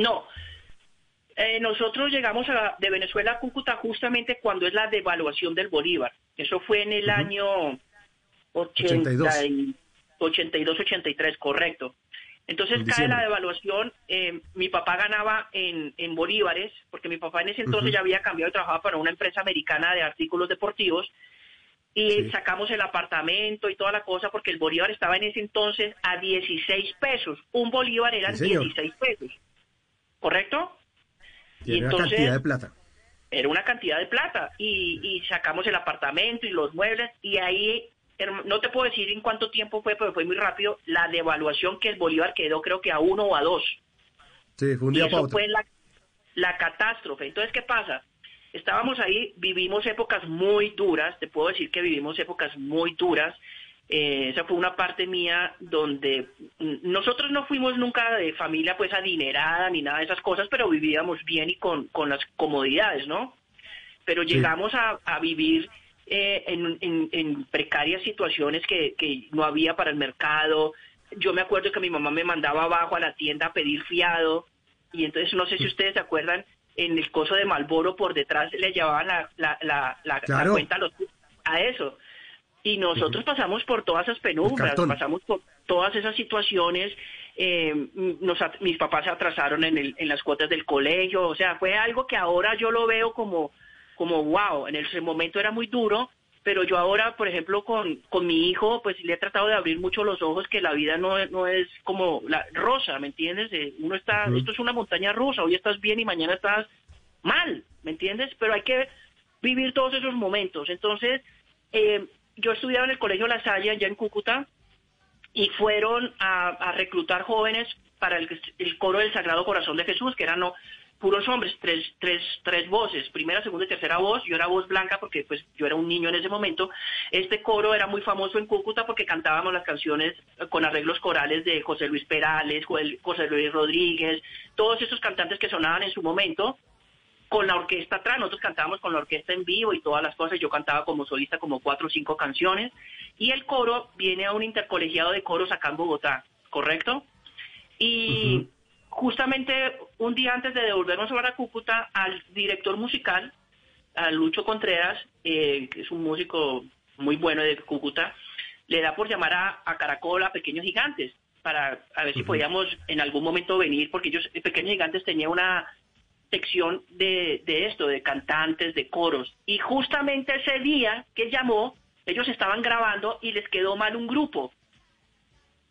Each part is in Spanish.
No. Eh, nosotros llegamos a, de Venezuela a Cúcuta justamente cuando es la devaluación del Bolívar. Eso fue en el año 82-83, correcto. Entonces cae la devaluación, eh, mi papá ganaba en, en, bolívares, porque mi papá en ese entonces ya había cambiado y trabajaba para una empresa americana de artículos deportivos, y sacamos el apartamento y toda la cosa, porque el bolívar estaba en ese entonces a 16 pesos. Un bolívar eran 16 pesos. ¿Correcto? Y, era una cantidad de plata. Era una cantidad de plata y, sacamos el apartamento y los muebles y ahí, no te puedo decir en cuánto tiempo fue, pero fue muy rápido, la devaluación que el Bolívar quedó creo que a uno o a dos. Sí, fue un día y eso fue la, la catástrofe. Entonces, ¿qué pasa? Estábamos ahí, vivimos épocas muy duras, te puedo decir que vivimos épocas muy duras, eh, esa fue una parte mía donde nosotros no fuimos nunca de familia pues adinerada ni nada de esas cosas, pero vivíamos bien y con, con las comodidades, ¿no? Pero llegamos a, a vivir eh, en, en, precarias situaciones que, que no había para el mercado. Yo me acuerdo que mi mamá me mandaba abajo a la tienda a pedir fiado y entonces no sé si ustedes se acuerdan, en el coso de Malboro por detrás le llevaban la, la, la, la, cuenta a eso. Y nosotros pasamos por todas esas penumbras, pasamos por todas esas situaciones. Eh, mis papás se atrasaron en, el, en las cuotas del colegio, o sea, fue algo que ahora yo lo veo como, como wow, en ese momento era muy duro, pero yo ahora, por ejemplo, con, con mi hijo, pues le he tratado de abrir mucho los ojos que la vida no, no es como la rosa, ¿me entiendes? Eh, uno está, esto es una montaña rusa, hoy estás bien y mañana estás mal, ¿me entiendes? Pero hay que vivir todos esos momentos. Entonces, eh, yo estudiaba en el Colegio La Salle, allá en Cúcuta, y fueron a, reclutar jóvenes para el, coro del Sagrado Corazón de Jesús, que eran no, puros hombres, tres, tres, tres voces, primera, segunda y tercera voz, yo era voz blanca porque pues yo era un niño en ese momento. Este coro era muy famoso en Cúcuta porque cantábamos las canciones con arreglos corales de José Luis Perales, José Luis Rodríguez, todos esos cantantes que sonaban en su momento con la orquesta atrás, nosotros cantábamos con la orquesta en vivo y todas las cosas, yo cantaba como solista como cuatro o cinco canciones, y el coro viene a un intercolegiado de coros acá en Bogotá, ¿correcto? Y justamente un día antes de devolvernos a Cúcuta, al director musical, a Lucho Contreras, eh, que es un músico muy bueno de Cúcuta, le da por llamar a, a Caracol a Pequeños Gigantes, para a ver si podíamos en algún momento venir, porque ellos, Pequeños Gigantes tenía una sección de, de esto, de cantantes, de coros. Y justamente ese día que llamó, ellos estaban grabando y les quedó mal un grupo.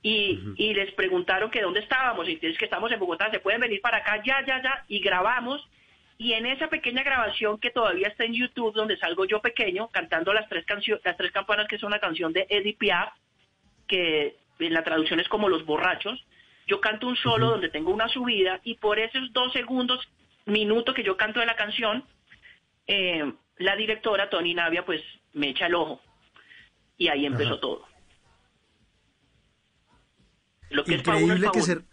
Y, y les preguntaron que dónde estábamos. Y es que estamos en Bogotá, se pueden venir para acá, ya, ya, ya. Y grabamos. Y en esa pequeña grabación que todavía está en YouTube, donde salgo yo pequeño, cantando las tres, las tres campanas, que es una canción de Eddie Piaf, que en la traducción es como Los Borrachos, yo canto un solo donde tengo una subida y por esos dos segundos minuto que yo canto de la canción, eh, la directora, Tony Navia, pues me echa el ojo. Y ahí empezó todo. Lo que Increíble es que ser...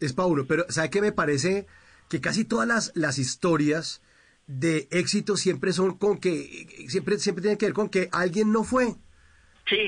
Es Paulo, pero ¿sabe qué me parece? Que casi todas las, las historias de éxito siempre son con que, siempre, siempre tienen que ver con que alguien no fue.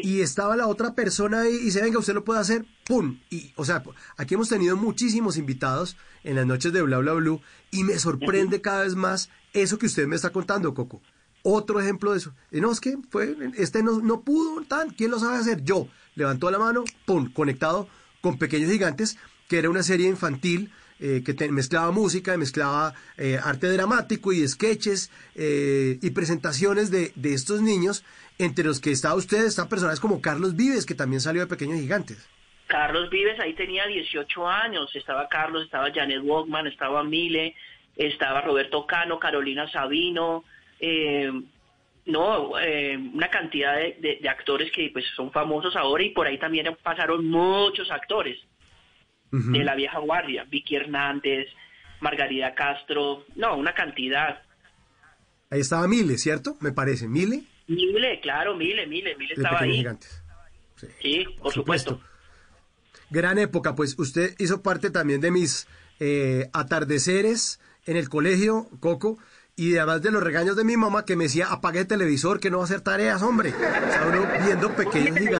Y estaba la otra persona y, y se venga, usted lo puede hacer, ¡pum! Y, o sea, aquí hemos tenido muchísimos invitados en las noches de Bla Bla Blue y me sorprende cada vez más eso que usted me está contando, Coco. Otro ejemplo de eso. Y no, es que fue, este no, no pudo, tan, ¿quién lo sabe hacer? Yo. Levantó la mano, ¡pum! Conectado con Pequeños Gigantes, que era una serie infantil eh, que mezclaba música, mezclaba eh, arte dramático y sketches eh, y presentaciones de, de, estos niños, entre los que estaba usted, están personas como Carlos Vives, que también salió de Pequeños Gigantes. Carlos Vives ahí tenía 18 años, estaba Carlos, estaba Janet Walkman, estaba Mile, estaba Roberto Cano, Carolina Sabino, no, eh, una cantidad de, de, actores que pues son famosos ahora y por ahí también pasaron muchos actores de la vieja guardia, Vicky Hernández, Margarida Castro, no, una cantidad. Ahí estaba Mile, ¿cierto? Me parece, Mile. Mile, claro, Mile, Mile, Mile estaba ahí. Sí, por, supuesto. Gran época, pues usted hizo parte también de mis eh, atardeceres en el colegio, Coco, y además de los regaños de mi mamá que me decía, apague el televisor, que no va a hacer tareas, hombre. O viendo pequeños gigantes.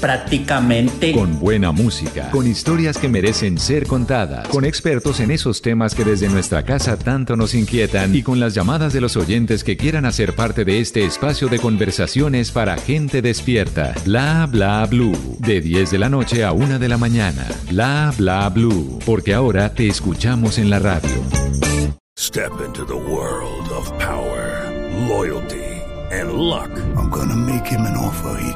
prácticamente. Con buena música, con historias que merecen ser contadas, con expertos en esos temas que desde nuestra casa tanto nos inquietan y con las llamadas de los oyentes que quieran hacer parte de este espacio de conversaciones para gente despierta. Bla bla blue. De 10 de la noche a 1 de la mañana. Bla bla blue. Porque ahora te escuchamos en la radio. Step into the world of power, loyalty. and luck. I'm gonna make him an offer he